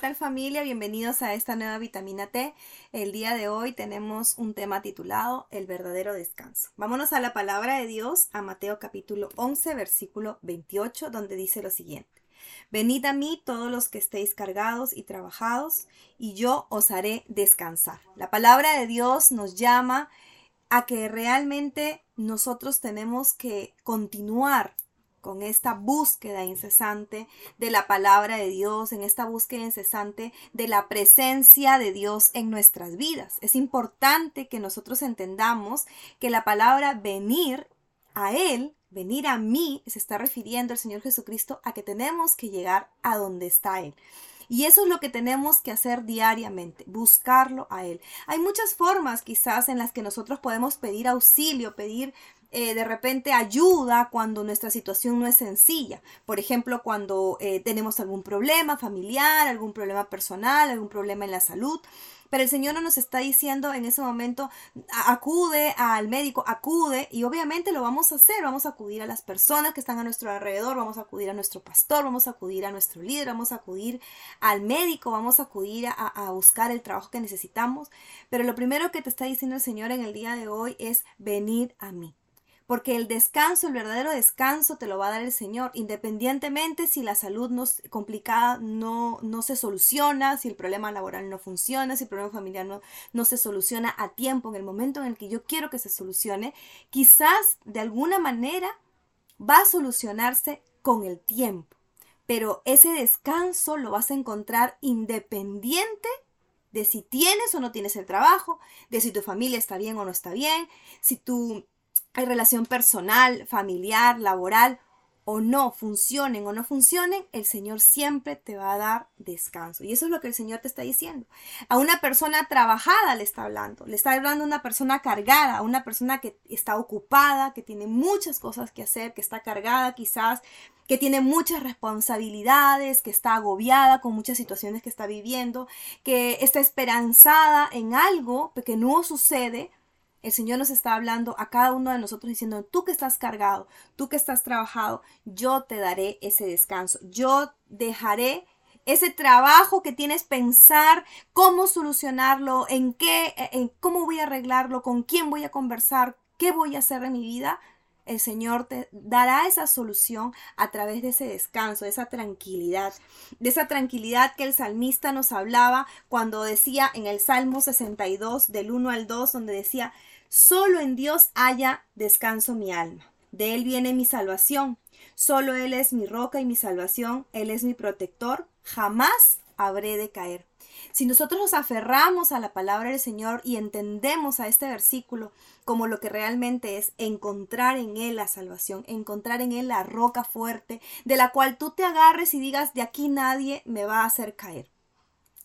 Tal familia? Bienvenidos a esta nueva vitamina T. El día de hoy tenemos un tema titulado El verdadero descanso. Vámonos a la palabra de Dios, a Mateo capítulo 11, versículo 28, donde dice lo siguiente. Venid a mí todos los que estéis cargados y trabajados, y yo os haré descansar. La palabra de Dios nos llama a que realmente nosotros tenemos que continuar con esta búsqueda incesante de la palabra de Dios, en esta búsqueda incesante de la presencia de Dios en nuestras vidas. Es importante que nosotros entendamos que la palabra venir a Él, venir a mí, se está refiriendo el Señor Jesucristo a que tenemos que llegar a donde está Él. Y eso es lo que tenemos que hacer diariamente, buscarlo a Él. Hay muchas formas quizás en las que nosotros podemos pedir auxilio, pedir eh, de repente ayuda cuando nuestra situación no es sencilla. Por ejemplo, cuando eh, tenemos algún problema familiar, algún problema personal, algún problema en la salud. Pero el Señor no nos está diciendo en ese momento, acude al médico, acude, y obviamente lo vamos a hacer, vamos a acudir a las personas que están a nuestro alrededor, vamos a acudir a nuestro pastor, vamos a acudir a nuestro líder, vamos a acudir al médico, vamos a acudir a, a buscar el trabajo que necesitamos. Pero lo primero que te está diciendo el Señor en el día de hoy es venir a mí porque el descanso, el verdadero descanso te lo va a dar el Señor, independientemente si la salud no, complicada no, no se soluciona, si el problema laboral no funciona, si el problema familiar no, no se soluciona a tiempo, en el momento en el que yo quiero que se solucione, quizás de alguna manera va a solucionarse con el tiempo, pero ese descanso lo vas a encontrar independiente de si tienes o no tienes el trabajo, de si tu familia está bien o no está bien, si tu hay relación personal, familiar, laboral o no funcionen o no funcionen, el Señor siempre te va a dar descanso. Y eso es lo que el Señor te está diciendo. A una persona trabajada le está hablando, le está hablando a una persona cargada, a una persona que está ocupada, que tiene muchas cosas que hacer, que está cargada quizás, que tiene muchas responsabilidades, que está agobiada con muchas situaciones que está viviendo, que está esperanzada en algo que no sucede el Señor nos está hablando a cada uno de nosotros diciendo, tú que estás cargado, tú que estás trabajado, yo te daré ese descanso. Yo dejaré ese trabajo que tienes pensar cómo solucionarlo, en qué, en cómo voy a arreglarlo, con quién voy a conversar, qué voy a hacer en mi vida. El Señor te dará esa solución a través de ese descanso, de esa tranquilidad, de esa tranquilidad que el salmista nos hablaba cuando decía en el Salmo 62 del 1 al 2, donde decía, Solo en Dios haya descanso mi alma. De Él viene mi salvación. Solo Él es mi roca y mi salvación. Él es mi protector. Jamás habré de caer. Si nosotros nos aferramos a la palabra del Señor y entendemos a este versículo como lo que realmente es encontrar en Él la salvación, encontrar en Él la roca fuerte, de la cual tú te agarres y digas, de aquí nadie me va a hacer caer.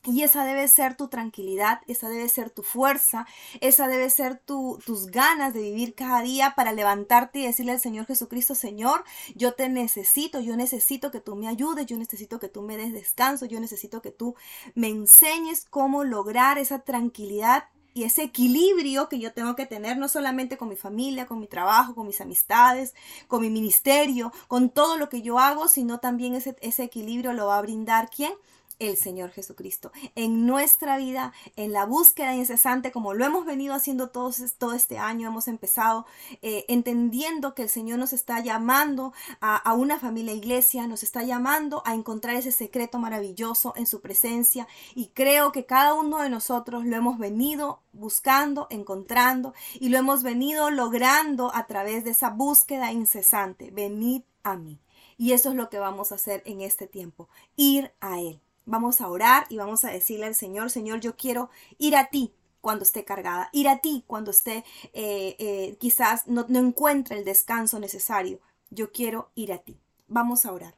Y esa debe ser tu tranquilidad, esa debe ser tu fuerza, esa debe ser tu, tus ganas de vivir cada día para levantarte y decirle al Señor Jesucristo, Señor, yo te necesito, yo necesito que tú me ayudes, yo necesito que tú me des descanso, yo necesito que tú me enseñes cómo lograr esa tranquilidad y ese equilibrio que yo tengo que tener no solamente con mi familia, con mi trabajo, con mis amistades, con mi ministerio, con todo lo que yo hago, sino también ese, ese equilibrio lo va a brindar quién? El Señor Jesucristo. En nuestra vida, en la búsqueda incesante, como lo hemos venido haciendo todos, todo este año, hemos empezado eh, entendiendo que el Señor nos está llamando a, a, una familia iglesia, nos está llamando a encontrar ese secreto maravilloso en su presencia. Y creo que cada uno de nosotros lo hemos venido buscando, encontrando y lo hemos venido logrando a través de esa búsqueda incesante. Venid a mí. Y eso es lo que vamos a hacer en este tiempo, ir a Él. Vamos a orar y vamos a decirle al Señor, Señor, yo quiero ir a ti cuando esté cargada, ir a ti cuando esté eh, eh, quizás no, no encuentre el descanso necesario. Yo quiero ir a ti. Vamos a orar.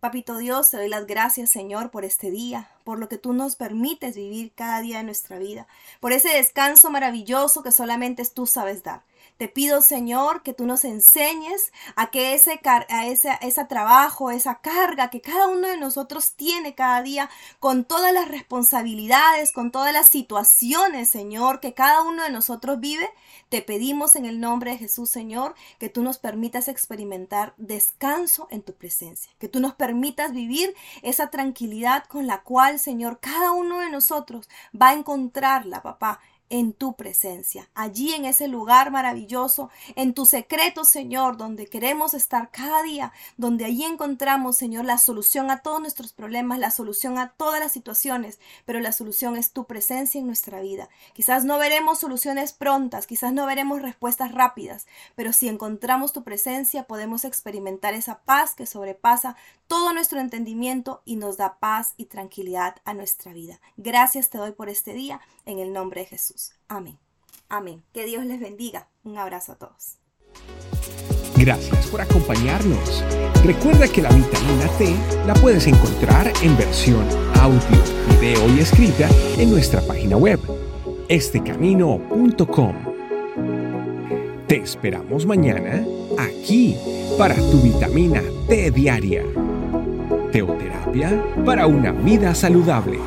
Papito Dios, te doy las gracias, Señor, por este día, por lo que tú nos permites vivir cada día de nuestra vida, por ese descanso maravilloso que solamente tú sabes dar. Te pido, Señor, que tú nos enseñes a que ese, a ese, ese trabajo, esa carga que cada uno de nosotros tiene cada día, con todas las responsabilidades, con todas las situaciones, Señor, que cada uno de nosotros vive, te pedimos en el nombre de Jesús, Señor, que tú nos permitas experimentar descanso en tu presencia, que tú nos permitas vivir esa tranquilidad con la cual, Señor, cada uno de nosotros va a encontrarla, papá, en tu presencia, allí en ese lugar maravilloso, en tu secreto, Señor, donde queremos estar cada día, donde allí encontramos, Señor, la solución a todos nuestros problemas, la solución a todas las situaciones, pero la solución es tu presencia en nuestra vida. Quizás no veremos soluciones prontas, quizás no veremos respuestas rápidas, pero si encontramos tu presencia podemos experimentar esa paz que sobrepasa todo nuestro entendimiento y nos da paz y tranquilidad a nuestra vida. Gracias te doy por este día, en el nombre de Jesús. Amén. Amén. Que Dios les bendiga. Un abrazo a todos. Gracias por acompañarnos. Recuerda que la vitamina T la puedes encontrar en versión audio, video y escrita en nuestra página web, estecamino.com. Te esperamos mañana aquí para tu vitamina T diaria. Teoterapia para una vida saludable.